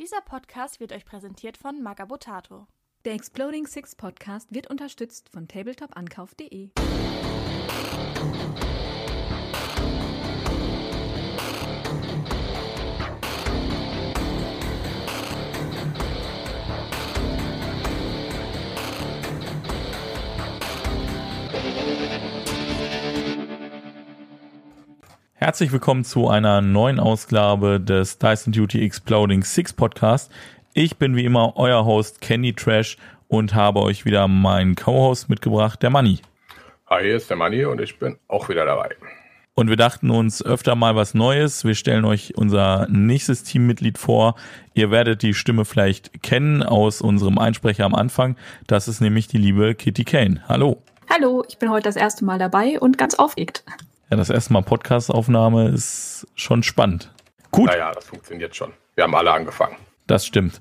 Dieser Podcast wird euch präsentiert von Magabotato. Der Exploding Six Podcast wird unterstützt von tabletop-ankauf.de. Herzlich willkommen zu einer neuen Ausgabe des Dyson Duty Exploding Six Podcast. Ich bin wie immer euer Host Kenny Trash und habe euch wieder meinen Co-Host mitgebracht, der Manni. Hi, hier ist der Manni und ich bin auch wieder dabei. Und wir dachten uns öfter mal was Neues. Wir stellen euch unser nächstes Teammitglied vor. Ihr werdet die Stimme vielleicht kennen aus unserem Einsprecher am Anfang. Das ist nämlich die liebe Kitty Kane. Hallo. Hallo, ich bin heute das erste Mal dabei und ganz aufgeregt. Ja, das erste Mal Podcast-Aufnahme ist schon spannend. Gut. Naja, das funktioniert schon. Wir haben alle angefangen. Das stimmt.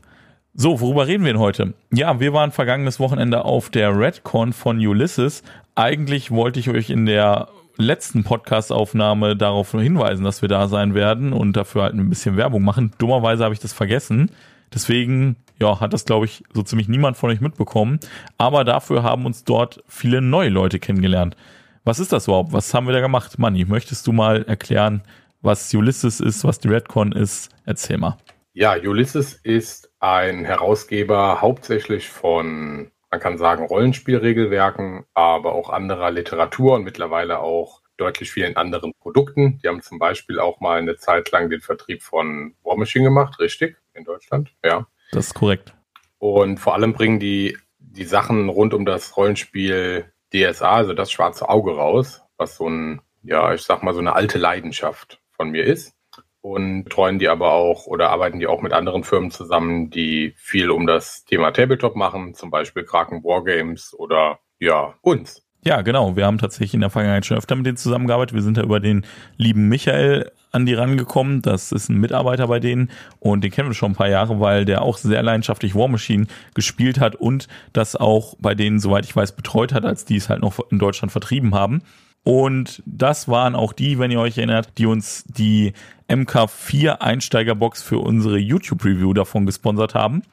So, worüber reden wir denn heute? Ja, wir waren vergangenes Wochenende auf der Redcon von Ulysses. Eigentlich wollte ich euch in der letzten Podcast-Aufnahme darauf hinweisen, dass wir da sein werden und dafür halt ein bisschen Werbung machen. Dummerweise habe ich das vergessen. Deswegen, ja, hat das, glaube ich, so ziemlich niemand von euch mitbekommen. Aber dafür haben uns dort viele neue Leute kennengelernt. Was ist das überhaupt? Was haben wir da gemacht? Manni, möchtest du mal erklären, was Ulysses ist, was die Redcon ist? Erzähl mal. Ja, Ulysses ist ein Herausgeber hauptsächlich von, man kann sagen, Rollenspielregelwerken, aber auch anderer Literatur und mittlerweile auch deutlich vielen anderen Produkten. Die haben zum Beispiel auch mal eine Zeit lang den Vertrieb von War Machine gemacht, richtig? In Deutschland, ja. Das ist korrekt. Und vor allem bringen die die Sachen rund um das Rollenspiel DSA, also das schwarze Auge raus, was so ein, ja, ich sag mal, so eine alte Leidenschaft von mir ist. Und betreuen die aber auch oder arbeiten die auch mit anderen Firmen zusammen, die viel um das Thema Tabletop machen, zum Beispiel Kraken Wargames oder ja, uns. Ja, genau. Wir haben tatsächlich in der Vergangenheit schon öfter mit denen zusammengearbeitet. Wir sind da über den lieben Michael an die rangekommen. Das ist ein Mitarbeiter bei denen und den kennen wir schon ein paar Jahre, weil der auch sehr leidenschaftlich War Machine gespielt hat und das auch bei denen, soweit ich weiß, betreut hat, als die es halt noch in Deutschland vertrieben haben. Und das waren auch die, wenn ihr euch erinnert, die uns die MK4 Einsteigerbox für unsere YouTube-Review davon gesponsert haben.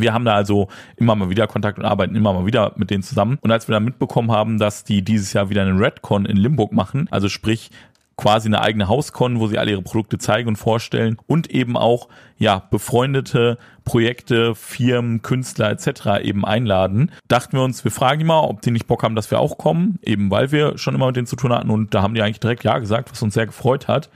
Wir haben da also immer mal wieder Kontakt und arbeiten immer mal wieder mit denen zusammen. Und als wir dann mitbekommen haben, dass die dieses Jahr wieder einen Redcon in Limburg machen, also sprich quasi eine eigene Hauscon, wo sie alle ihre Produkte zeigen und vorstellen und eben auch ja befreundete Projekte, Firmen, Künstler etc. eben einladen. Dachten wir uns, wir fragen die mal, ob die nicht Bock haben, dass wir auch kommen, eben weil wir schon immer mit denen zu tun hatten und da haben die eigentlich direkt ja gesagt, was uns sehr gefreut hat.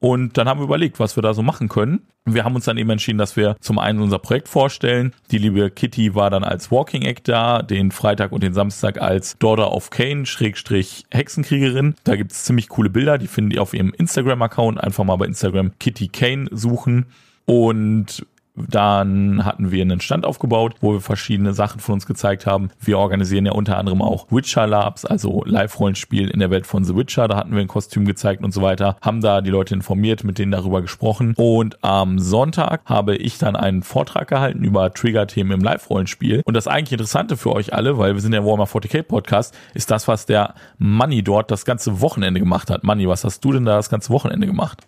Und dann haben wir überlegt, was wir da so machen können. Wir haben uns dann eben entschieden, dass wir zum einen unser Projekt vorstellen. Die liebe Kitty war dann als Walking Act da, den Freitag und den Samstag als Daughter of Kane, Schrägstrich Hexenkriegerin. Da gibt es ziemlich coole Bilder, die finden die auf ihrem Instagram-Account. Einfach mal bei Instagram Kitty Kane suchen. Und dann hatten wir einen Stand aufgebaut, wo wir verschiedene Sachen von uns gezeigt haben. Wir organisieren ja unter anderem auch Witcher Labs, also Live-Rollenspiel in der Welt von The Witcher. Da hatten wir ein Kostüm gezeigt und so weiter. Haben da die Leute informiert, mit denen darüber gesprochen. Und am Sonntag habe ich dann einen Vortrag gehalten über Trigger-Themen im Live-Rollenspiel. Und das eigentlich Interessante für euch alle, weil wir sind ja Warhammer 40k Podcast, ist das, was der Money dort das ganze Wochenende gemacht hat. Money, was hast du denn da das ganze Wochenende gemacht?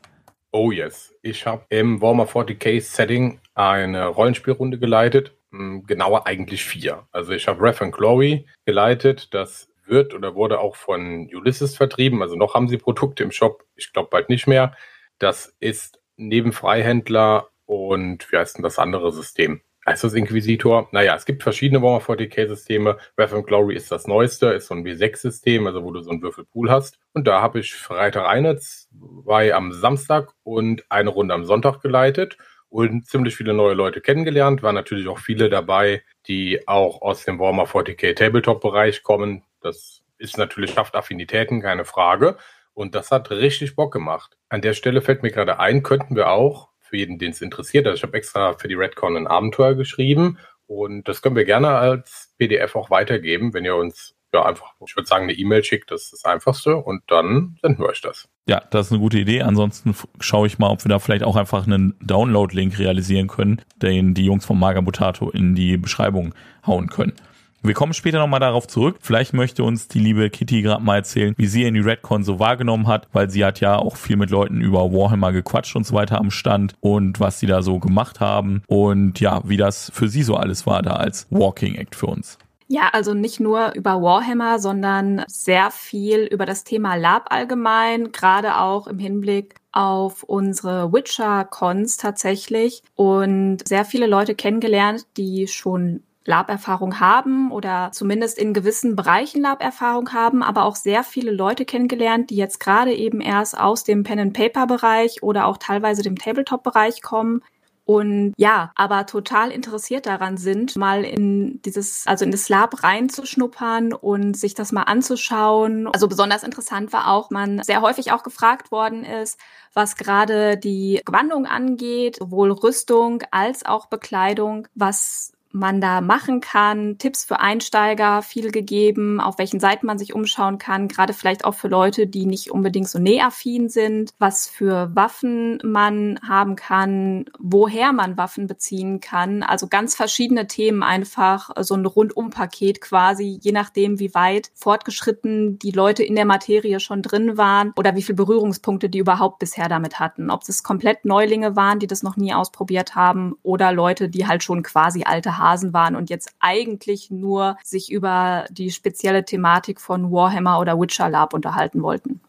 Oh yes. Ich habe im Warhammer 40k Setting eine Rollenspielrunde geleitet. Hm, genauer eigentlich vier. Also ich habe Ref and Glory geleitet. Das wird oder wurde auch von Ulysses vertrieben. Also noch haben sie Produkte im Shop. Ich glaube bald nicht mehr. Das ist neben Freihändler und wie heißt denn das andere System? Heißt das Inquisitor? Naja, es gibt verschiedene Warhammer 40k-Systeme. Wrath and Glory ist das neueste, ist so ein W6-System, also wo du so einen Würfelpool hast. Und da habe ich Freitag eine, zwei am Samstag und eine Runde am Sonntag geleitet und ziemlich viele neue Leute kennengelernt. Waren natürlich auch viele dabei, die auch aus dem Warhammer 40k Tabletop-Bereich kommen. Das ist natürlich, schafft Affinitäten, keine Frage. Und das hat richtig Bock gemacht. An der Stelle fällt mir gerade ein, könnten wir auch für jeden, den es interessiert. Also ich habe extra für die Redcon ein Abenteuer geschrieben und das können wir gerne als PDF auch weitergeben, wenn ihr uns ja einfach, ich würde sagen, eine E-Mail schickt, das ist das Einfachste und dann senden wir euch das. Ja, das ist eine gute Idee. Ansonsten schaue ich mal, ob wir da vielleicht auch einfach einen Download-Link realisieren können, den die Jungs vom Magabotato in die Beschreibung hauen können. Wir kommen später nochmal darauf zurück. Vielleicht möchte uns die liebe Kitty gerade mal erzählen, wie sie in die Redcon so wahrgenommen hat, weil sie hat ja auch viel mit Leuten über Warhammer gequatscht und so weiter am Stand und was sie da so gemacht haben und ja, wie das für sie so alles war da als Walking Act für uns. Ja, also nicht nur über Warhammer, sondern sehr viel über das Thema Lab allgemein, gerade auch im Hinblick auf unsere Witcher-Cons tatsächlich und sehr viele Leute kennengelernt, die schon Lab-Erfahrung haben oder zumindest in gewissen Bereichen Lab-Erfahrung haben, aber auch sehr viele Leute kennengelernt, die jetzt gerade eben erst aus dem Pen-and-Paper-Bereich oder auch teilweise dem Tabletop-Bereich kommen, und ja, aber total interessiert daran sind, mal in dieses, also in das Lab reinzuschnuppern und sich das mal anzuschauen. Also besonders interessant war auch, man sehr häufig auch gefragt worden ist, was gerade die Gewandung angeht, sowohl Rüstung als auch Bekleidung, was man da machen kann, Tipps für Einsteiger viel gegeben, auf welchen Seiten man sich umschauen kann, gerade vielleicht auch für Leute, die nicht unbedingt so nähaffin sind, was für Waffen man haben kann, woher man Waffen beziehen kann, also ganz verschiedene Themen einfach, so ein Rundumpaket quasi, je nachdem, wie weit fortgeschritten die Leute in der Materie schon drin waren oder wie viele Berührungspunkte die überhaupt bisher damit hatten, ob es komplett Neulinge waren, die das noch nie ausprobiert haben oder Leute, die halt schon quasi alte Hasen waren und jetzt eigentlich nur sich über die spezielle Thematik von Warhammer oder Witcher Lab unterhalten wollten.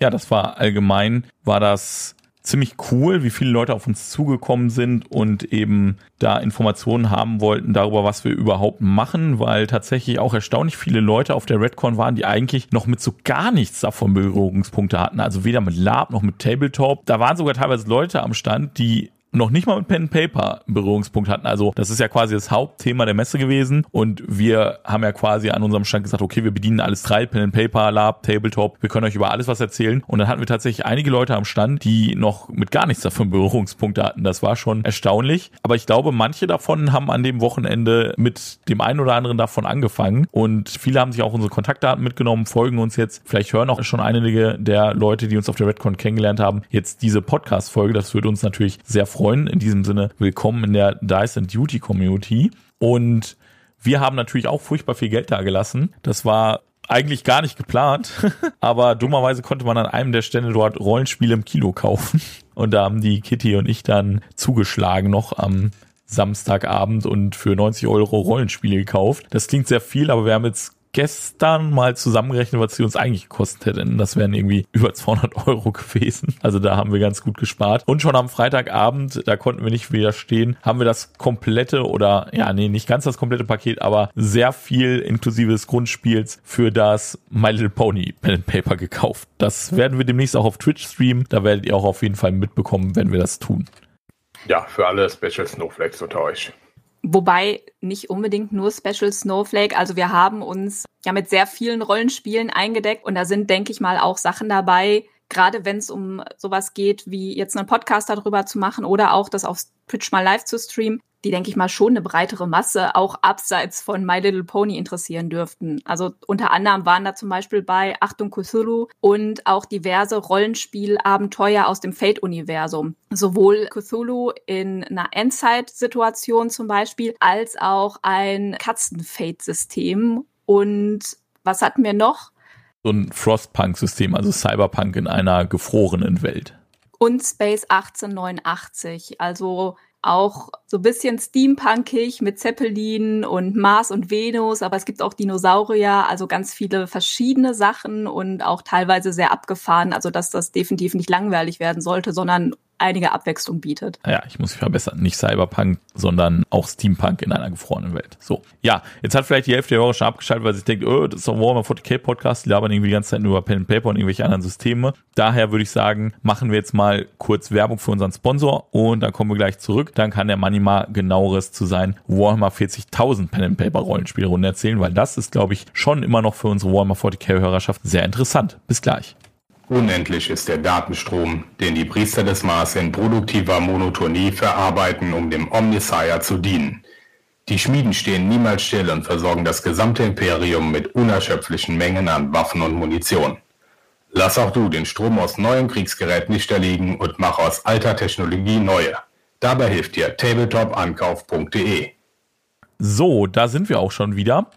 Ja, das war allgemein, war das ziemlich cool, wie viele Leute auf uns zugekommen sind und eben da Informationen haben wollten darüber, was wir überhaupt machen, weil tatsächlich auch erstaunlich viele Leute auf der Redcon waren, die eigentlich noch mit so gar nichts davon Berührungspunkte hatten. Also weder mit Lab noch mit Tabletop. Da waren sogar teilweise Leute am Stand, die noch nicht mal mit Pen Paper Berührungspunkt hatten. Also das ist ja quasi das Hauptthema der Messe gewesen. Und wir haben ja quasi an unserem Stand gesagt, okay, wir bedienen alles drei, Pen Paper, Lab, Tabletop, wir können euch über alles was erzählen. Und dann hatten wir tatsächlich einige Leute am Stand, die noch mit gar nichts davon Berührungspunkte hatten. Das war schon erstaunlich, aber ich glaube, manche davon haben an dem Wochenende mit dem einen oder anderen davon angefangen. Und viele haben sich auch unsere Kontaktdaten mitgenommen, folgen uns jetzt, vielleicht hören auch schon einige der Leute, die uns auf der Redcon kennengelernt haben, jetzt diese Podcast Folge, das würde uns natürlich sehr freuen freuen. In diesem Sinne, willkommen in der Dice and Duty Community. Und wir haben natürlich auch furchtbar viel Geld da gelassen. Das war eigentlich gar nicht geplant, aber dummerweise konnte man an einem der Stände dort Rollenspiele im Kilo kaufen. Und da haben die Kitty und ich dann zugeschlagen noch am Samstagabend und für 90 Euro Rollenspiele gekauft. Das klingt sehr viel, aber wir haben jetzt gestern mal zusammengerechnet, was sie uns eigentlich gekostet hätten. Das wären irgendwie über 200 Euro gewesen. Also da haben wir ganz gut gespart. Und schon am Freitagabend, da konnten wir nicht widerstehen, haben wir das komplette oder, ja, nee, nicht ganz das komplette Paket, aber sehr viel inklusive des Grundspiels für das My Little Pony Pen and Paper gekauft. Das werden wir demnächst auch auf Twitch streamen. Da werdet ihr auch auf jeden Fall mitbekommen, wenn wir das tun. Ja, für alle Special Snowflakes unter euch. Wobei nicht unbedingt nur Special Snowflake. Also wir haben uns ja mit sehr vielen Rollenspielen eingedeckt und da sind, denke ich mal, auch Sachen dabei, gerade wenn es um sowas geht, wie jetzt einen Podcast darüber zu machen oder auch das auf Twitch mal live zu streamen, die, denke ich mal, schon eine breitere Masse auch abseits von My Little Pony interessieren dürften. Also unter anderem waren da zum Beispiel bei Achtung Cthulhu und auch diverse Rollenspielabenteuer aus dem Fate-Universum. Sowohl Cthulhu in einer Endzeit-Situation zum Beispiel, als auch ein Katzen-Fate-System. Und was hatten wir noch? So ein Frostpunk-System, also Cyberpunk in einer gefrorenen Welt. Und Space 1889, also auch so ein bisschen steampunkig mit Zeppelin und Mars und Venus, aber es gibt auch Dinosaurier, also ganz viele verschiedene Sachen und auch teilweise sehr abgefahren, also dass das definitiv nicht langweilig werden sollte, sondern einige Abwechslung bietet. Ja, ich muss mich verbessern. Nicht Cyberpunk, sondern auch Steampunk in einer gefrorenen Welt. So. Ja, jetzt hat vielleicht die Hälfte der Hörer schon abgeschaltet, weil sie denkt, oh, das ist doch Warhammer 40k Podcast, die labern irgendwie die ganze Zeit nur über Pen and Paper und irgendwelche anderen Systeme. Daher würde ich sagen, machen wir jetzt mal kurz Werbung für unseren Sponsor und dann kommen wir gleich zurück. Dann kann der Manni mal genaueres zu sein Warhammer 40.000 Pen and Paper Rollenspielrunde erzählen, weil das ist, glaube ich, schon immer noch für unsere Warhammer 40k Hörerschaft sehr interessant. Bis gleich. Unendlich ist der Datenstrom, den die Priester des Mars in produktiver Monotonie verarbeiten, um dem Omnissiah zu dienen. Die Schmieden stehen niemals still und versorgen das gesamte Imperium mit unerschöpflichen Mengen an Waffen und Munition. Lass auch du den Strom aus neuem Kriegsgerät nicht erliegen und mach aus alter Technologie neue. Dabei hilft dir tabletop-ankauf.de. So, da sind wir auch schon wieder.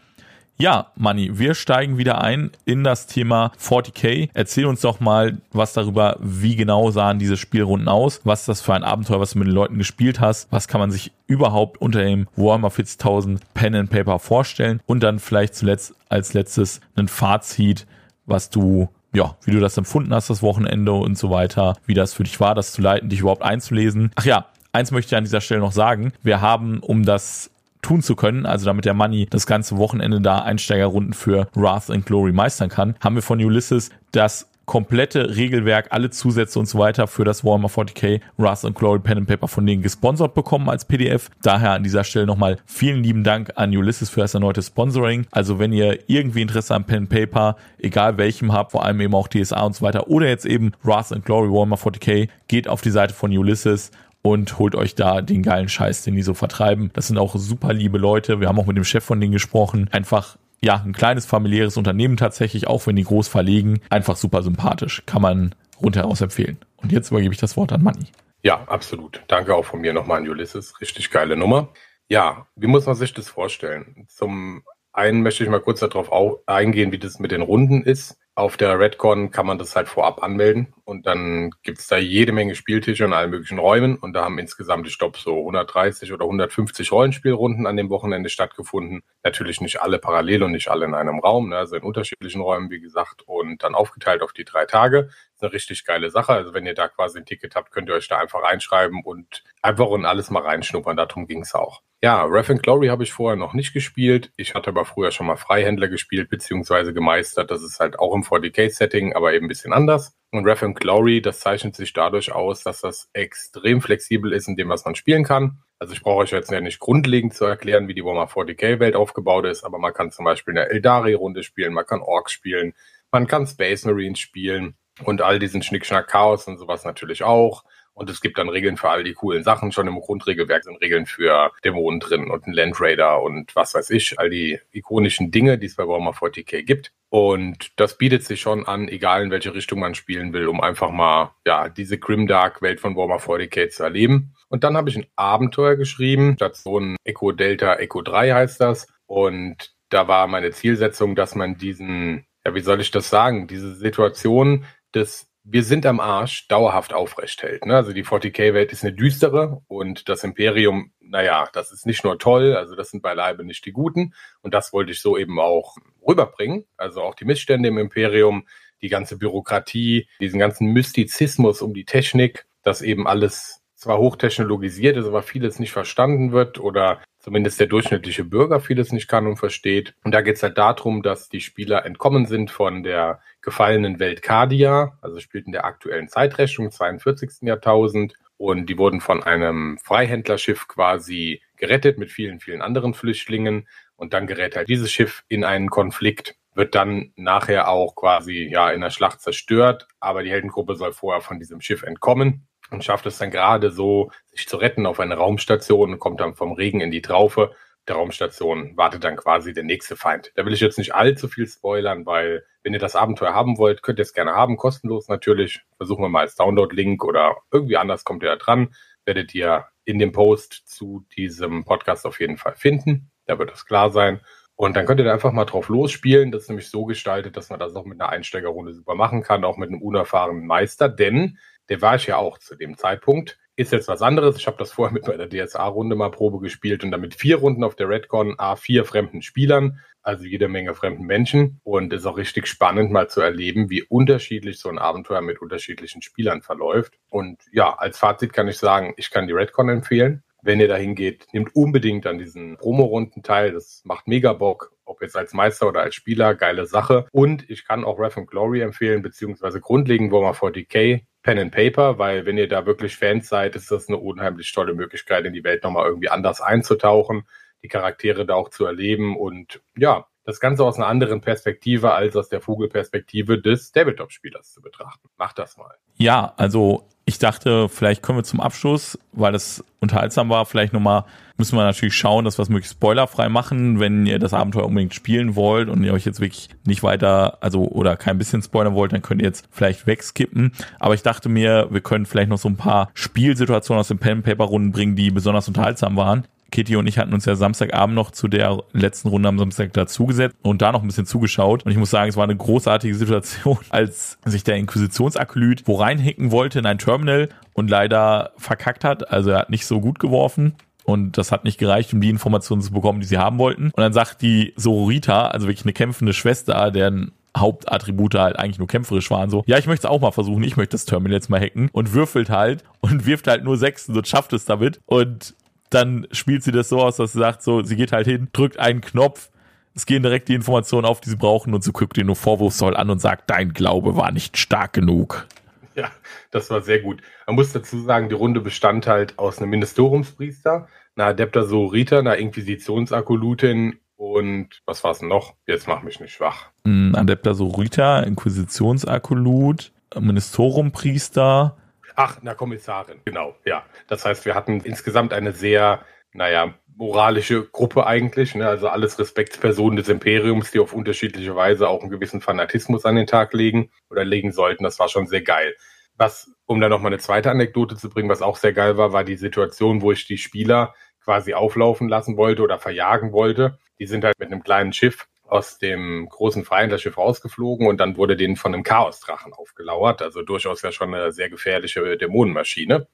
Ja, Manni, wir steigen wieder ein in das Thema 40k. Erzähl uns doch mal was darüber, wie genau sahen diese Spielrunden aus, was ist das für ein Abenteuer, was du mit den Leuten gespielt hast, was kann man sich überhaupt unter dem Warhammer 40.000 Pen and Paper vorstellen und dann vielleicht zuletzt als letztes ein Fazit, was du ja, wie du das empfunden hast, das Wochenende und so weiter, wie das für dich war, das zu leiten, dich überhaupt einzulesen. Ach ja, eins möchte ich an dieser Stelle noch sagen. Wir haben, um das tun zu können, also damit der Money das ganze Wochenende da Einsteigerrunden für Wrath and Glory meistern kann, haben wir von Ulysses das komplette Regelwerk, alle Zusätze und so weiter für das Warhammer 40k Wrath and Glory Pen and Paper von denen gesponsert bekommen als PDF. Daher an dieser Stelle nochmal vielen lieben Dank an Ulysses für das erneute Sponsoring. Also wenn ihr irgendwie Interesse am Pen and Paper, egal welchem habt, vor allem eben auch DSA und so weiter oder jetzt eben Wrath and Glory Warhammer 40k, geht auf die Seite von Ulysses und holt euch da den geilen Scheiß, den die so vertreiben. Das sind auch super liebe Leute. Wir haben auch mit dem Chef von denen gesprochen. Einfach ja, ein kleines familiäres Unternehmen tatsächlich, auch wenn die groß verlegen. Einfach super sympathisch. Kann man rundheraus empfehlen. Und jetzt übergebe ich das Wort an Manni. Ja, absolut. Danke auch von mir nochmal an Ulysses. Richtig geile Nummer. Ja, wie muss man sich das vorstellen? Zum einen möchte ich mal kurz darauf eingehen, wie das mit den Runden ist. Auf der Redcon kann man das halt vorab anmelden und dann gibt's da jede Menge Spieltische in allen möglichen Räumen und da haben insgesamt, ich glaube, so 130 oder 150 Rollenspielrunden an dem Wochenende stattgefunden. Natürlich nicht alle parallel und nicht alle in einem Raum, ne, also in unterschiedlichen Räumen, wie gesagt, und dann aufgeteilt auf die drei Tage. Eine richtig geile Sache. Also wenn ihr da quasi ein Ticket habt, könnt ihr euch da einfach reinschreiben und einfach und alles mal reinschnuppern. Darum ging's auch. Ja, Wrath and Glory habe ich vorher noch nicht gespielt. Ich hatte aber früher schon mal Freihändler gespielt beziehungsweise gemeistert. Das ist halt auch im 40k-Setting, aber eben ein bisschen anders. Und Wrath and Glory, das zeichnet sich dadurch aus, dass das extrem flexibel ist in dem, was man spielen kann. Also ich brauche euch jetzt ja nicht grundlegend zu erklären, wie die Warhammer 40k-Welt aufgebaut ist, aber man kann zum Beispiel eine Eldari-Runde spielen, man kann Orks spielen, man kann Space Marines spielen und all diesen Schnickschnack Chaos und sowas natürlich auch. Und es gibt dann Regeln für all die coolen Sachen. Schon im Grundregelwerk sind Regeln für Dämonen drin und ein Land Raider und was weiß ich. All die ikonischen Dinge, die es bei Warhammer 40k gibt. Und das bietet sich schon an, egal in welche Richtung man spielen will, um einfach mal, ja, diese Grimdark Welt von Warhammer 40k zu erleben. Und dann habe ich ein Abenteuer geschrieben, Station Echo Delta Echo 3 heißt das. Und da war meine Zielsetzung, dass man diesen, ja, wie soll ich das sagen, diese Situation des wir sind am Arsch dauerhaft aufrecht hält. Ne? Also die 40k-Welt ist eine düstere und das Imperium, naja, das ist nicht nur toll, also das sind beileibe nicht die Guten. Und das wollte ich so eben auch rüberbringen. Also auch die Missstände im Imperium, die ganze Bürokratie, diesen ganzen Mystizismus um die Technik, dass eben alles zwar hochtechnologisiert ist, aber vieles nicht verstanden wird oder zumindest der durchschnittliche Bürger vieles nicht kann und versteht. Und da geht es halt darum, dass die Spieler entkommen sind von der gefallenen Welt Cardia, also spielt in der aktuellen Zeitrechnung, 42. Jahrtausend. Und die wurden von einem Freihändlerschiff quasi gerettet mit vielen, vielen anderen Flüchtlingen. Und dann gerät halt dieses Schiff in einen Konflikt, wird dann nachher auch quasi ja in der Schlacht zerstört. Aber die Heldengruppe soll vorher von diesem Schiff entkommen und schafft es dann gerade so, sich zu retten auf eine Raumstation und kommt dann vom Regen in die Traufe der Raumstation wartet dann quasi der nächste Feind. Da will ich jetzt nicht allzu viel spoilern, weil wenn ihr das Abenteuer haben wollt, könnt ihr es gerne haben, kostenlos natürlich. Versuchen wir mal als Download-Link oder irgendwie anders kommt ihr da dran. Werdet ihr in dem Post zu diesem Podcast auf jeden Fall finden. Da wird das klar sein. Und dann könnt ihr da einfach mal drauf losspielen. Das ist nämlich so gestaltet, dass man das auch mit einer Einsteigerrunde super machen kann, auch mit einem unerfahrenen Meister, denn der war ich ja auch zu dem Zeitpunkt. Ist jetzt was anderes. Ich habe das vorher mit meiner DSA-Runde mal Probe gespielt und damit vier Runden auf der Redcon, A, vier fremden Spielern, also jede Menge fremden Menschen. Und ist auch richtig spannend mal zu erleben, wie unterschiedlich so ein Abenteuer mit unterschiedlichen Spielern verläuft. Und ja, als Fazit kann ich sagen, ich kann die Redcon empfehlen. Wenn ihr dahin geht, nehmt unbedingt an diesen Promo-Runden teil. Das macht mega Bock. Ob jetzt als Meister oder als Spieler, geile Sache. Und ich kann auch Wrath and Glory empfehlen, beziehungsweise grundlegend Warhammer 40k Pen and Paper, weil wenn ihr da wirklich Fans seid, ist das eine unheimlich tolle Möglichkeit, in die Welt nochmal irgendwie anders einzutauchen, die Charaktere da auch zu erleben und ja, das Ganze aus einer anderen Perspektive als aus der Vogelperspektive des Tabletop-Spielers zu betrachten. Macht das mal. Ja, also ich dachte, vielleicht können wir zum Abschluss, weil das unterhaltsam war, vielleicht nochmal, müssen wir natürlich schauen, dass wir es möglichst spoilerfrei machen, wenn ihr das Abenteuer unbedingt spielen wollt und ihr euch jetzt wirklich nicht weiter, also oder kein bisschen spoilern wollt, dann könnt ihr jetzt vielleicht wegskippen. Aber ich dachte mir, wir können vielleicht noch so ein paar Spielsituationen aus den Pen-Paper-Runden bringen, die besonders unterhaltsam waren Kitty und ich hatten uns ja Samstagabend noch zu der letzten Runde am Samstag dazugesetzt und da noch ein bisschen zugeschaut. Und ich muss sagen, es war eine großartige Situation, als sich der Inquisitionsakolyt wo reinhicken wollte in ein Terminal und leider verkackt hat. Also er hat nicht so gut geworfen. Und das hat nicht gereicht, um die Informationen zu bekommen, die sie haben wollten. Und dann sagt die Sororita, also wirklich eine kämpfende Schwester, deren Hauptattribute halt eigentlich nur kämpferisch waren, so, ja, ich möchte es auch mal versuchen, ich möchte das Terminal jetzt mal hacken und würfelt halt und wirft halt nur Sechsen und schafft es damit. Und dann spielt sie das so aus, dass sie sagt, so, sie geht halt hin, drückt einen Knopf, es gehen direkt die Informationen auf, die sie brauchen und sie guckt ihr nur vorwurfsvoll an und sagt, dein Glaube war nicht stark genug. Ja, das war sehr gut. Man muss dazu sagen, die Runde bestand halt aus einem Ministeriumspriester, einer Adepta Sorita, einer Inquisitionsakolutin und was war es noch? Jetzt mach mich nicht schwach. Ein Adepta Sorita, Inquisitionsakolut, Ministeriumpriester. Ach, einer Kommissarin, genau, ja. Das heißt, wir hatten insgesamt eine sehr, naja, moralische Gruppe eigentlich, ne? also alles Respektspersonen des Imperiums, die auf unterschiedliche Weise auch einen gewissen Fanatismus an den Tag legen oder legen sollten. Das war schon sehr geil. Was, um da nochmal eine zweite Anekdote zu bringen, was auch sehr geil war, war die Situation, wo ich die Spieler quasi auflaufen lassen wollte oder verjagen wollte. Die sind halt mit einem kleinen Schiff aus dem großen Feindlerschiff rausgeflogen und dann wurde denen von einem Chaosdrachen aufgelauert. Also durchaus ja schon eine sehr gefährliche Dämonenmaschine.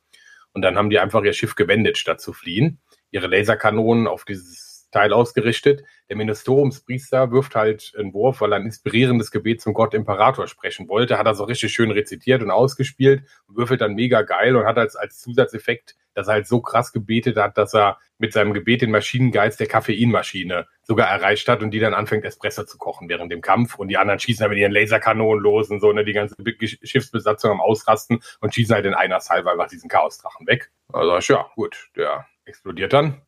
Und dann haben die einfach ihr Schiff gewendet, statt zu fliehen ihre Laserkanonen auf dieses Teil ausgerichtet. Der Ministeriumspriester wirft halt einen Wurf, weil er ein inspirierendes Gebet zum Gott Imperator sprechen wollte. Hat er so richtig schön rezitiert und ausgespielt und würfelt dann mega geil und hat als, als Zusatzeffekt, dass er halt so krass gebetet hat, dass er mit seinem Gebet den Maschinengeist der Koffeinmaschine sogar erreicht hat und die dann anfängt, Espresso zu kochen während dem Kampf. Und die anderen schießen dann mit ihren Laserkanonen los und so, ne, die ganze Schiffsbesatzung am Ausrasten und schießen halt in einer Salve einfach diesen Chaosdrachen weg. Also, ja, gut, der explodiert dann.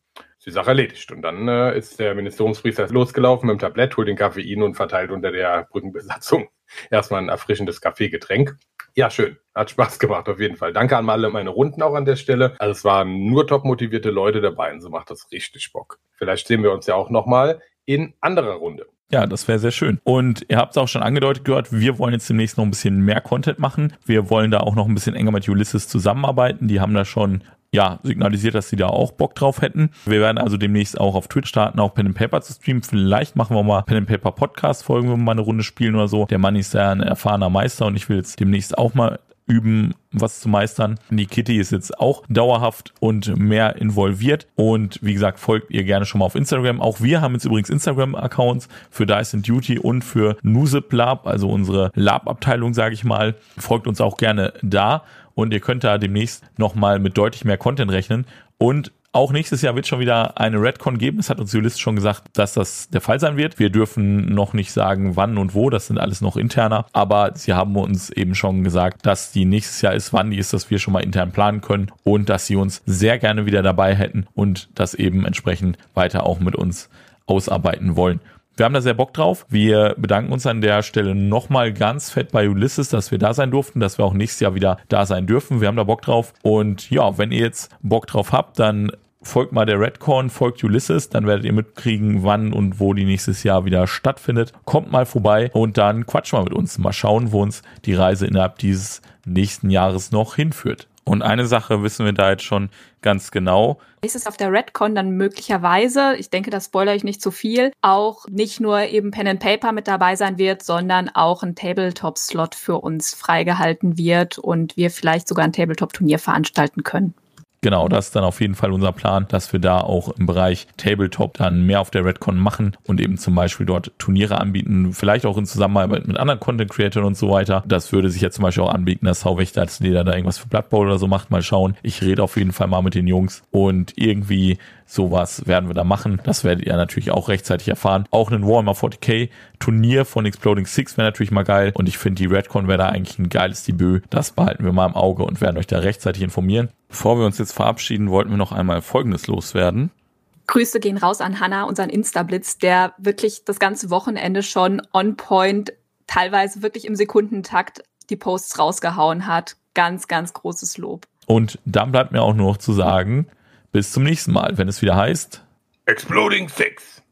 Die Sache erledigt. Und dann äh, ist der Ministeriumspriester losgelaufen mit dem Tablett, holt den Koffein und verteilt unter der Brückenbesatzung erstmal ein erfrischendes Kaffeegetränk. Ja, schön. Hat Spaß gemacht, auf jeden Fall. Danke an alle meine Runden auch an der Stelle. Also es waren nur top motivierte Leute dabei und so macht das richtig Bock. Vielleicht sehen wir uns ja auch nochmal in anderer Runde. Ja, das wäre sehr schön. Und ihr habt es auch schon angedeutet gehört, wir wollen jetzt demnächst noch ein bisschen mehr Content machen. Wir wollen da auch noch ein bisschen enger mit Ulysses zusammenarbeiten. Die haben da schon ja, signalisiert, dass sie da auch Bock drauf hätten. Wir werden also demnächst auch auf Twitch starten, auch Pen and Paper zu streamen. Vielleicht machen wir mal Pen and Paper Podcast Folgen, wenn wir mal eine Runde spielen oder so. Der Mann ist ja ein erfahrener Meister und ich will jetzt demnächst auch mal üben, was zu meistern. Die Kitty ist jetzt auch dauerhaft und mehr involviert. Und wie gesagt, folgt ihr gerne schon mal auf Instagram. Auch wir haben jetzt übrigens Instagram-Accounts für Dice and Duty und für Nusip Lab, also unsere Lab-Abteilung, sage ich mal. Folgt uns auch gerne da und ihr könnt da demnächst nochmal mit deutlich mehr Content rechnen. Und auch nächstes Jahr wird schon wieder eine Redcon geben. Es hat uns Ulysses schon gesagt, dass das der Fall sein wird. Wir dürfen noch nicht sagen, wann und wo. Das sind alles noch interner. Aber sie haben uns eben schon gesagt, dass die nächstes Jahr ist. Wann die ist, dass wir schon mal intern planen können und dass sie uns sehr gerne wieder dabei hätten und das eben entsprechend weiter auch mit uns ausarbeiten wollen. Wir haben da sehr Bock drauf. Wir bedanken uns an der Stelle nochmal ganz fett bei Ulysses, dass wir da sein durften, dass wir auch nächstes Jahr wieder da sein dürfen. Wir haben da Bock drauf. Und ja, wenn ihr jetzt Bock drauf habt, dann folgt mal der Redcorn, folgt Ulysses, dann werdet ihr mitkriegen, wann und wo die nächstes Jahr wieder stattfindet. Kommt mal vorbei und dann quatsch mal mit uns. Mal schauen, wo uns die Reise innerhalb dieses nächsten Jahres noch hinführt. Und eine Sache wissen wir da jetzt schon ganz genau. Nächstes auf der Redcon dann möglicherweise, ich denke, das spoilere ich nicht zu viel, auch nicht nur eben Pen and Paper mit dabei sein wird, sondern auch ein Tabletop-Slot für uns freigehalten wird und wir vielleicht sogar ein Tabletop-Turnier veranstalten können. Genau, das ist dann auf jeden Fall unser Plan, dass wir da auch im Bereich Tabletop dann mehr auf der Redcon machen und eben zum Beispiel dort Turniere anbieten, vielleicht auch in Zusammenarbeit mit anderen Content Creators und so weiter. Das würde sich ja zum Beispiel auch anbieten, dass Hauwächter als Leder da irgendwas für Blood Bowl oder so macht. Mal schauen. Ich rede auf jeden Fall mal mit den Jungs und irgendwie Sowas werden wir da machen. Das werdet ihr natürlich auch rechtzeitig erfahren. Auch ein Warhammer 40k Turnier von Exploding Six wäre natürlich mal geil. Und ich finde, die Redcon wäre da eigentlich ein geiles Debüt. Das behalten wir mal im Auge und werden euch da rechtzeitig informieren. Bevor wir uns jetzt verabschieden, wollten wir noch einmal Folgendes loswerden. Grüße gehen raus an Hanna, unseren Insta-Blitz, der wirklich das ganze Wochenende schon on point, teilweise wirklich im Sekundentakt die Posts rausgehauen hat. Ganz, ganz großes Lob. Und dann bleibt mir auch nur noch zu sagen, bis zum nächsten Mal, wenn es wieder heißt Exploding Six.